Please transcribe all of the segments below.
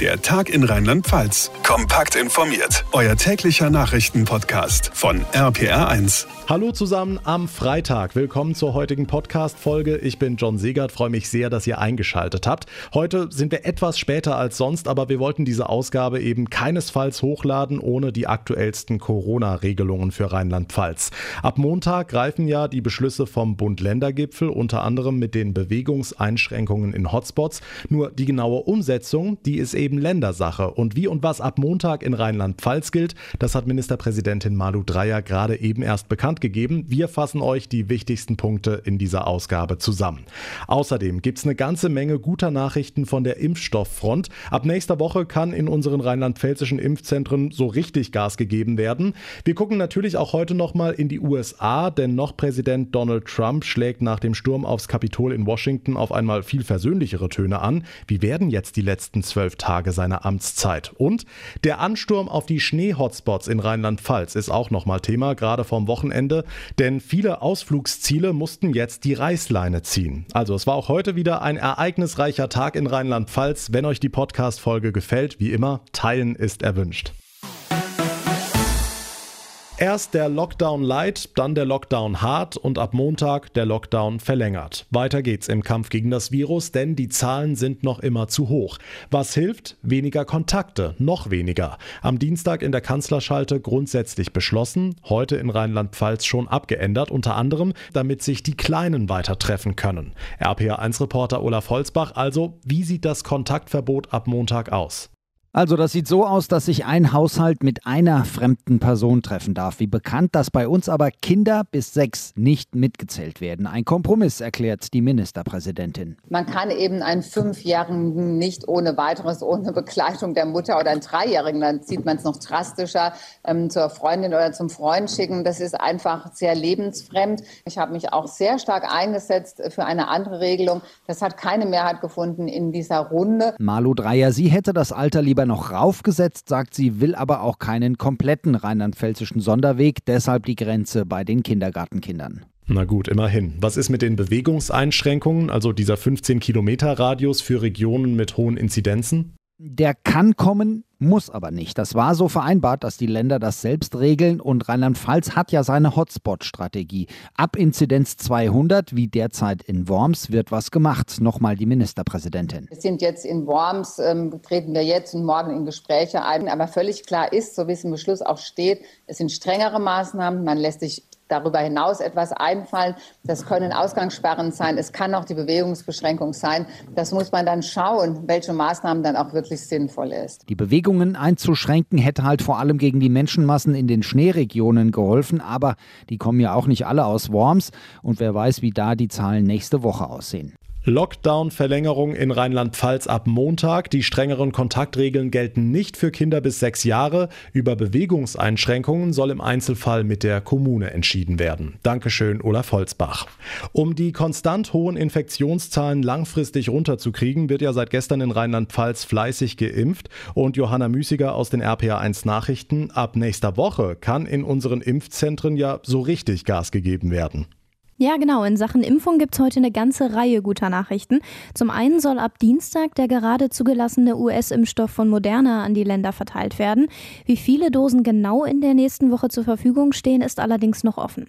Der Tag in Rheinland-Pfalz. Kompakt informiert. Euer täglicher Nachrichtenpodcast von RPR1. Hallo zusammen am Freitag. Willkommen zur heutigen Podcast-Folge. Ich bin John Segert. Freue mich sehr, dass ihr eingeschaltet habt. Heute sind wir etwas später als sonst, aber wir wollten diese Ausgabe eben keinesfalls hochladen ohne die aktuellsten Corona-Regelungen für Rheinland-Pfalz. Ab Montag greifen ja die Beschlüsse vom Bund-Länder-Gipfel, unter anderem mit den Bewegungseinschränkungen in Hotspots. Nur die genaue Umsetzung, die ist eben Ländersache. Und wie und was ab Montag in Rheinland-Pfalz gilt, das hat Ministerpräsidentin Malu Dreyer gerade eben erst bekannt gegeben. Wir fassen euch die wichtigsten Punkte in dieser Ausgabe zusammen. Außerdem gibt es eine ganze Menge guter Nachrichten von der Impfstofffront. Ab nächster Woche kann in unseren rheinland-pfälzischen Impfzentren so richtig Gas gegeben werden. Wir gucken natürlich auch heute nochmal in die USA, denn noch Präsident Donald Trump schlägt nach dem Sturm aufs Kapitol in Washington auf einmal viel versöhnlichere Töne an. Wie werden jetzt die letzten zwölf Tage Tage seiner Amtszeit. Und der Ansturm auf die Schnee-Hotspots in Rheinland-Pfalz ist auch nochmal Thema, gerade vom Wochenende, denn viele Ausflugsziele mussten jetzt die Reißleine ziehen. Also es war auch heute wieder ein ereignisreicher Tag in Rheinland-Pfalz. Wenn euch die Podcast-Folge gefällt, wie immer, teilen ist erwünscht. Erst der Lockdown light, dann der Lockdown hart und ab Montag der Lockdown verlängert. Weiter geht's im Kampf gegen das Virus, denn die Zahlen sind noch immer zu hoch. Was hilft? Weniger Kontakte, noch weniger. Am Dienstag in der Kanzlerschalte grundsätzlich beschlossen, heute in Rheinland-Pfalz schon abgeändert, unter anderem, damit sich die Kleinen weiter treffen können. RPA1-Reporter Olaf Holzbach, also, wie sieht das Kontaktverbot ab Montag aus? Also das sieht so aus, dass sich ein Haushalt mit einer fremden Person treffen darf. Wie bekannt, dass bei uns aber Kinder bis sechs nicht mitgezählt werden. Ein Kompromiss, erklärt die Ministerpräsidentin. Man kann eben einen Fünfjährigen nicht ohne weiteres, ohne Begleitung der Mutter oder einen Dreijährigen, dann zieht man es noch drastischer, ähm, zur Freundin oder zum Freund schicken. Das ist einfach sehr lebensfremd. Ich habe mich auch sehr stark eingesetzt für eine andere Regelung. Das hat keine Mehrheit gefunden in dieser Runde. Malu Dreier, sie hätte das Alter lieber sogar noch raufgesetzt, sagt sie, will aber auch keinen kompletten rheinland-pfälzischen Sonderweg, deshalb die Grenze bei den Kindergartenkindern. Na gut, immerhin. Was ist mit den Bewegungseinschränkungen, also dieser 15 Kilometer Radius für Regionen mit hohen Inzidenzen? Der kann kommen, muss aber nicht. Das war so vereinbart, dass die Länder das selbst regeln und Rheinland-Pfalz hat ja seine Hotspot-Strategie. Ab Inzidenz 200, wie derzeit in Worms, wird was gemacht. Nochmal die Ministerpräsidentin. Wir sind jetzt in Worms, ähm, treten wir jetzt und morgen in Gespräche ein. Aber völlig klar ist, so wie es im Beschluss auch steht, es sind strengere Maßnahmen. Man lässt sich darüber hinaus etwas einfallen. Das können Ausgangssperren sein, es kann auch die Bewegungsbeschränkung sein. Das muss man dann schauen, welche Maßnahmen dann auch wirklich sinnvoll ist. Die Bewegungen einzuschränken hätte halt vor allem gegen die Menschenmassen in den Schneeregionen geholfen, aber die kommen ja auch nicht alle aus Worms und wer weiß, wie da die Zahlen nächste Woche aussehen. Lockdown-Verlängerung in Rheinland-Pfalz ab Montag. Die strengeren Kontaktregeln gelten nicht für Kinder bis sechs Jahre. Über Bewegungseinschränkungen soll im Einzelfall mit der Kommune entschieden werden. Dankeschön, Olaf Holzbach. Um die konstant hohen Infektionszahlen langfristig runterzukriegen, wird ja seit gestern in Rheinland-Pfalz fleißig geimpft. Und Johanna Müßiger aus den RPA1 Nachrichten, ab nächster Woche kann in unseren Impfzentren ja so richtig Gas gegeben werden. Ja, genau. In Sachen Impfung gibt es heute eine ganze Reihe guter Nachrichten. Zum einen soll ab Dienstag der gerade zugelassene US-Impfstoff von Moderna an die Länder verteilt werden. Wie viele Dosen genau in der nächsten Woche zur Verfügung stehen, ist allerdings noch offen.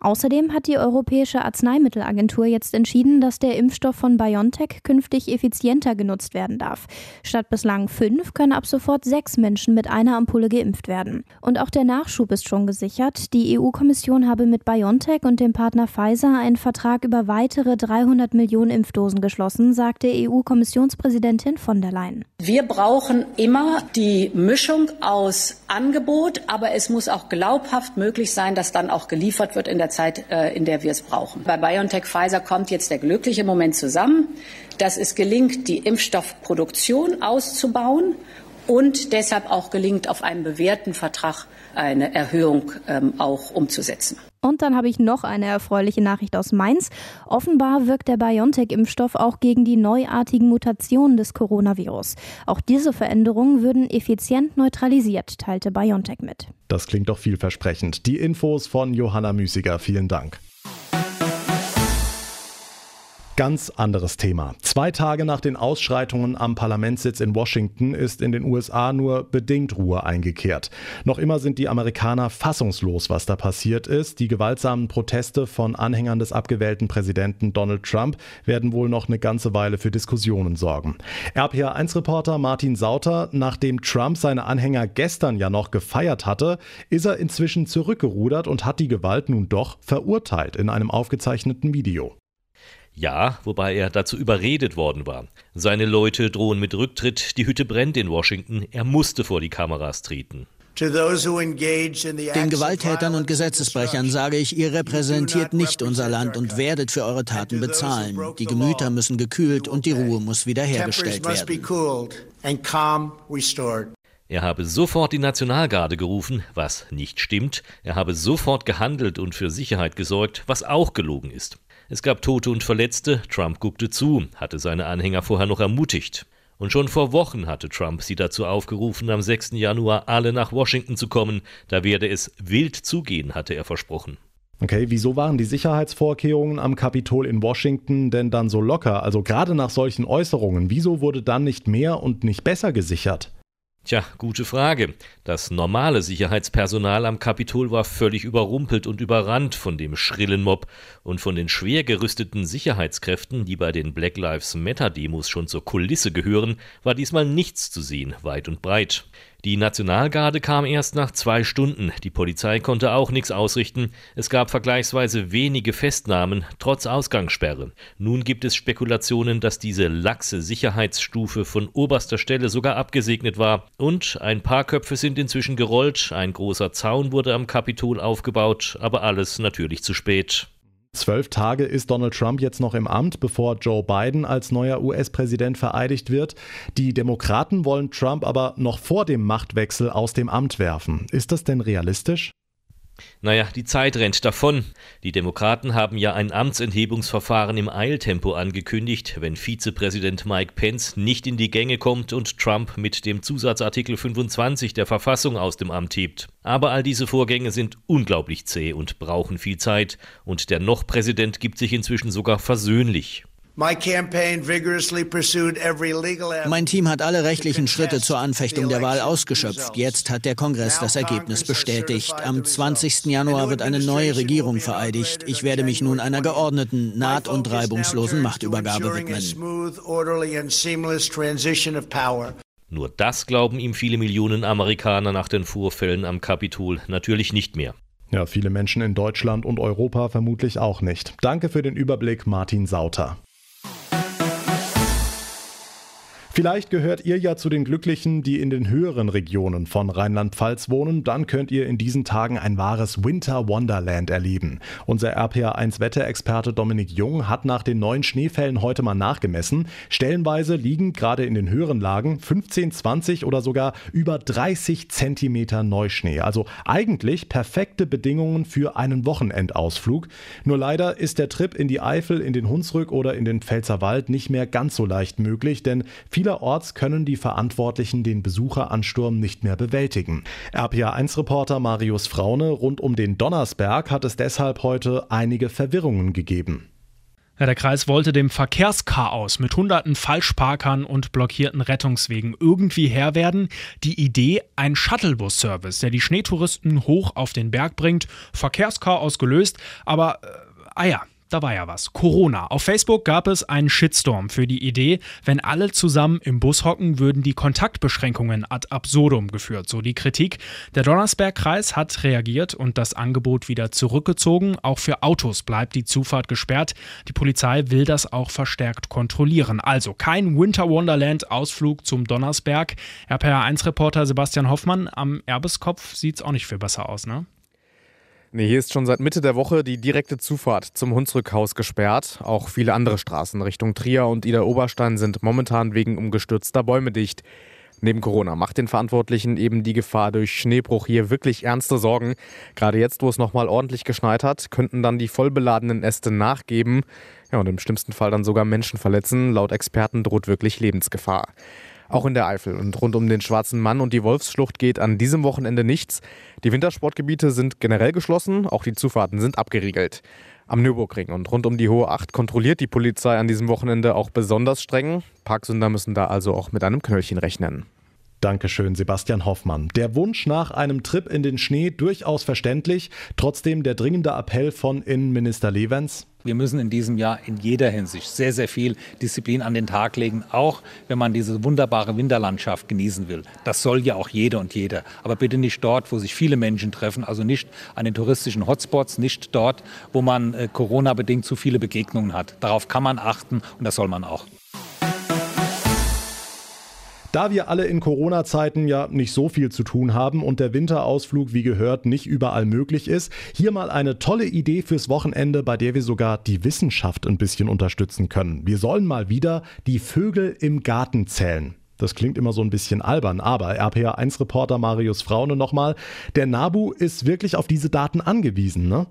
Außerdem hat die Europäische Arzneimittelagentur jetzt entschieden, dass der Impfstoff von BioNTech künftig effizienter genutzt werden darf. Statt bislang fünf können ab sofort sechs Menschen mit einer Ampulle geimpft werden. Und auch der Nachschub ist schon gesichert. Die EU-Kommission habe mit BioNTech und dem Partner Pfizer einen Vertrag über weitere 300 Millionen Impfdosen geschlossen, sagte EU-Kommissionspräsidentin von der Leyen. Wir brauchen immer die Mischung aus Angebot, aber es muss auch glaubhaft möglich sein, dass dann auch geliefert wird in der Zeit, äh, in der wir es brauchen. Bei BioNTech Pfizer kommt jetzt der glückliche Moment zusammen, dass es gelingt, die Impfstoffproduktion auszubauen und deshalb auch gelingt, auf einen bewährten Vertrag eine Erhöhung ähm, auch umzusetzen. Und dann habe ich noch eine erfreuliche Nachricht aus Mainz. Offenbar wirkt der BioNTech-Impfstoff auch gegen die neuartigen Mutationen des Coronavirus. Auch diese Veränderungen würden effizient neutralisiert, teilte BioNTech mit. Das klingt doch vielversprechend. Die Infos von Johanna Müßiger. Vielen Dank. Ganz anderes Thema. Zwei Tage nach den Ausschreitungen am Parlamentssitz in Washington ist in den USA nur bedingt Ruhe eingekehrt. Noch immer sind die Amerikaner fassungslos, was da passiert ist. Die gewaltsamen Proteste von Anhängern des abgewählten Präsidenten Donald Trump werden wohl noch eine ganze Weile für Diskussionen sorgen. RPA1-Reporter Martin Sauter, nachdem Trump seine Anhänger gestern ja noch gefeiert hatte, ist er inzwischen zurückgerudert und hat die Gewalt nun doch verurteilt in einem aufgezeichneten Video. Ja, wobei er dazu überredet worden war. Seine Leute drohen mit Rücktritt, die Hütte brennt in Washington, er musste vor die Kameras treten. Den Gewalttätern und Gesetzesbrechern sage ich, ihr repräsentiert nicht unser Land und werdet für eure Taten bezahlen. Die Gemüter müssen gekühlt und die Ruhe muss wiederhergestellt werden. Er habe sofort die Nationalgarde gerufen, was nicht stimmt. Er habe sofort gehandelt und für Sicherheit gesorgt, was auch gelogen ist. Es gab Tote und Verletzte, Trump guckte zu, hatte seine Anhänger vorher noch ermutigt. Und schon vor Wochen hatte Trump sie dazu aufgerufen, am 6. Januar alle nach Washington zu kommen, da werde es wild zugehen, hatte er versprochen. Okay, wieso waren die Sicherheitsvorkehrungen am Kapitol in Washington denn dann so locker? Also gerade nach solchen Äußerungen, wieso wurde dann nicht mehr und nicht besser gesichert? Tja, gute Frage. Das normale Sicherheitspersonal am Kapitol war völlig überrumpelt und überrannt von dem schrillen Mob und von den schwer gerüsteten Sicherheitskräften, die bei den Black Lives Matter Demos schon zur Kulisse gehören, war diesmal nichts zu sehen, weit und breit. Die Nationalgarde kam erst nach zwei Stunden. Die Polizei konnte auch nichts ausrichten. Es gab vergleichsweise wenige Festnahmen, trotz Ausgangssperre. Nun gibt es Spekulationen, dass diese laxe Sicherheitsstufe von oberster Stelle sogar abgesegnet war. Und ein paar Köpfe sind inzwischen gerollt. Ein großer Zaun wurde am Kapitol aufgebaut, aber alles natürlich zu spät. Zwölf Tage ist Donald Trump jetzt noch im Amt, bevor Joe Biden als neuer US-Präsident vereidigt wird. Die Demokraten wollen Trump aber noch vor dem Machtwechsel aus dem Amt werfen. Ist das denn realistisch? Naja, die Zeit rennt davon. Die Demokraten haben ja ein Amtsenthebungsverfahren im Eiltempo angekündigt, wenn Vizepräsident Mike Pence nicht in die Gänge kommt und Trump mit dem Zusatzartikel 25 der Verfassung aus dem Amt hebt. Aber all diese Vorgänge sind unglaublich zäh und brauchen viel Zeit, und der noch Präsident gibt sich inzwischen sogar versöhnlich. Mein Team hat alle rechtlichen Schritte zur Anfechtung der Wahl ausgeschöpft. Jetzt hat der Kongress das Ergebnis bestätigt. Am 20. Januar wird eine neue Regierung vereidigt. Ich werde mich nun einer geordneten, naht- und reibungslosen Machtübergabe widmen. Nur das glauben ihm viele Millionen Amerikaner nach den Vorfällen am Kapitol natürlich nicht mehr. Ja, viele Menschen in Deutschland und Europa vermutlich auch nicht. Danke für den Überblick, Martin Sauter. Vielleicht gehört ihr ja zu den Glücklichen, die in den höheren Regionen von Rheinland-Pfalz wohnen. Dann könnt ihr in diesen Tagen ein wahres Winter Wonderland erleben. Unser RPA1-Wetterexperte Dominik Jung hat nach den neuen Schneefällen heute mal nachgemessen. Stellenweise liegen gerade in den höheren Lagen 15, 20 oder sogar über 30 Zentimeter Neuschnee. Also eigentlich perfekte Bedingungen für einen Wochenendausflug. Nur leider ist der Trip in die Eifel, in den Hunsrück oder in den Pfälzerwald nicht mehr ganz so leicht möglich, denn viele Vielerorts können die Verantwortlichen den Besucheransturm nicht mehr bewältigen. RPA1-Reporter Marius Fraune rund um den Donnersberg hat es deshalb heute einige Verwirrungen gegeben. Ja, der Kreis wollte dem Verkehrschaos mit hunderten Falschparkern und blockierten Rettungswegen irgendwie Herr werden. Die Idee, ein Shuttlebus-Service, der die Schneetouristen hoch auf den Berg bringt. Verkehrschaos gelöst, aber, äh, ah ja, da war ja was. Corona. Auf Facebook gab es einen Shitstorm für die Idee, wenn alle zusammen im Bus hocken, würden die Kontaktbeschränkungen ad absurdum geführt. So die Kritik. Der Donnersbergkreis hat reagiert und das Angebot wieder zurückgezogen. Auch für Autos bleibt die Zufahrt gesperrt. Die Polizei will das auch verstärkt kontrollieren. Also kein Winter Wonderland Ausflug zum Donnersberg. RPR1-Reporter Sebastian Hoffmann am Erbeskopf sieht es auch nicht viel besser aus, ne? Nee, hier ist schon seit Mitte der Woche die direkte Zufahrt zum Hunsrückhaus gesperrt. Auch viele andere Straßen Richtung Trier und Ida Oberstein sind momentan wegen umgestürzter Bäume dicht. Neben Corona macht den Verantwortlichen eben die Gefahr durch Schneebruch hier wirklich ernste Sorgen. Gerade jetzt, wo es nochmal ordentlich geschneit hat, könnten dann die vollbeladenen Äste nachgeben ja, und im schlimmsten Fall dann sogar Menschen verletzen. Laut Experten droht wirklich Lebensgefahr. Auch in der Eifel und rund um den Schwarzen Mann und die Wolfsschlucht geht an diesem Wochenende nichts. Die Wintersportgebiete sind generell geschlossen, auch die Zufahrten sind abgeriegelt. Am Nürburgring und rund um die Hohe Acht kontrolliert die Polizei an diesem Wochenende auch besonders streng. Parksünder müssen da also auch mit einem Knöllchen rechnen. Dankeschön, Sebastian Hoffmann. Der Wunsch nach einem Trip in den Schnee durchaus verständlich. Trotzdem der dringende Appell von Innenminister Levens. Wir müssen in diesem Jahr in jeder Hinsicht sehr, sehr viel Disziplin an den Tag legen, auch wenn man diese wunderbare Winterlandschaft genießen will. Das soll ja auch jeder und jeder. Aber bitte nicht dort, wo sich viele Menschen treffen, also nicht an den touristischen Hotspots, nicht dort, wo man äh, Corona-bedingt zu viele Begegnungen hat. Darauf kann man achten und das soll man auch. Da wir alle in Corona-Zeiten ja nicht so viel zu tun haben und der Winterausflug, wie gehört, nicht überall möglich ist, hier mal eine tolle Idee fürs Wochenende, bei der wir sogar die Wissenschaft ein bisschen unterstützen können. Wir sollen mal wieder die Vögel im Garten zählen. Das klingt immer so ein bisschen albern, aber RPA1-Reporter Marius Fraune nochmal, der NABU ist wirklich auf diese Daten angewiesen, ne?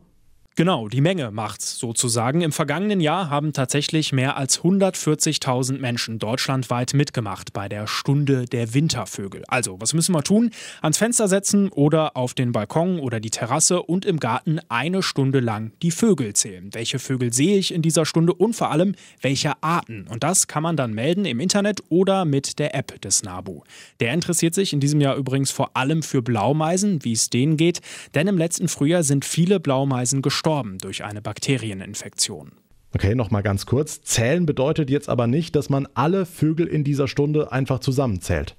Genau, die Menge macht's sozusagen. Im vergangenen Jahr haben tatsächlich mehr als 140.000 Menschen deutschlandweit mitgemacht bei der Stunde der Wintervögel. Also, was müssen wir tun? Ans Fenster setzen oder auf den Balkon oder die Terrasse und im Garten eine Stunde lang die Vögel zählen. Welche Vögel sehe ich in dieser Stunde und vor allem welche Arten? Und das kann man dann melden im Internet oder mit der App des NABU. Der interessiert sich in diesem Jahr übrigens vor allem für Blaumeisen, wie es denen geht, denn im letzten Frühjahr sind viele Blaumeisen gestorben gestorben durch eine Bakterieninfektion. Okay, nochmal ganz kurz. Zählen bedeutet jetzt aber nicht, dass man alle Vögel in dieser Stunde einfach zusammenzählt.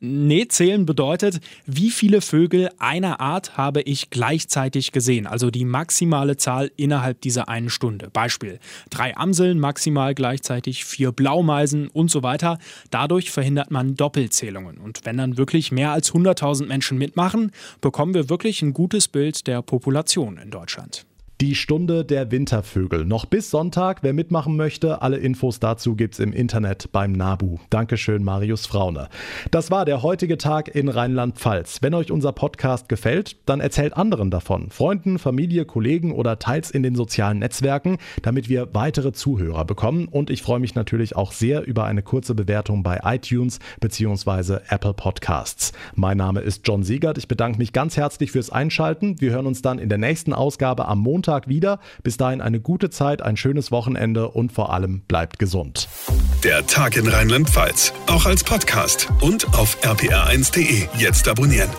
Nee, zählen bedeutet, wie viele Vögel einer Art habe ich gleichzeitig gesehen, also die maximale Zahl innerhalb dieser einen Stunde. Beispiel, drei Amseln maximal gleichzeitig, vier Blaumeisen und so weiter. Dadurch verhindert man Doppelzählungen. Und wenn dann wirklich mehr als 100.000 Menschen mitmachen, bekommen wir wirklich ein gutes Bild der Population in Deutschland. Die Stunde der Wintervögel. Noch bis Sonntag. Wer mitmachen möchte, alle Infos dazu gibt's im Internet beim NABU. Dankeschön, Marius Fraune. Das war der heutige Tag in Rheinland-Pfalz. Wenn euch unser Podcast gefällt, dann erzählt anderen davon. Freunden, Familie, Kollegen oder teils in den sozialen Netzwerken, damit wir weitere Zuhörer bekommen. Und ich freue mich natürlich auch sehr über eine kurze Bewertung bei iTunes bzw. Apple Podcasts. Mein Name ist John Siegert. Ich bedanke mich ganz herzlich fürs Einschalten. Wir hören uns dann in der nächsten Ausgabe am Montag Montag wieder. Bis dahin eine gute Zeit, ein schönes Wochenende und vor allem bleibt gesund. Der Tag in Rheinland-Pfalz, auch als Podcast und auf rpr1.de. Jetzt abonnieren.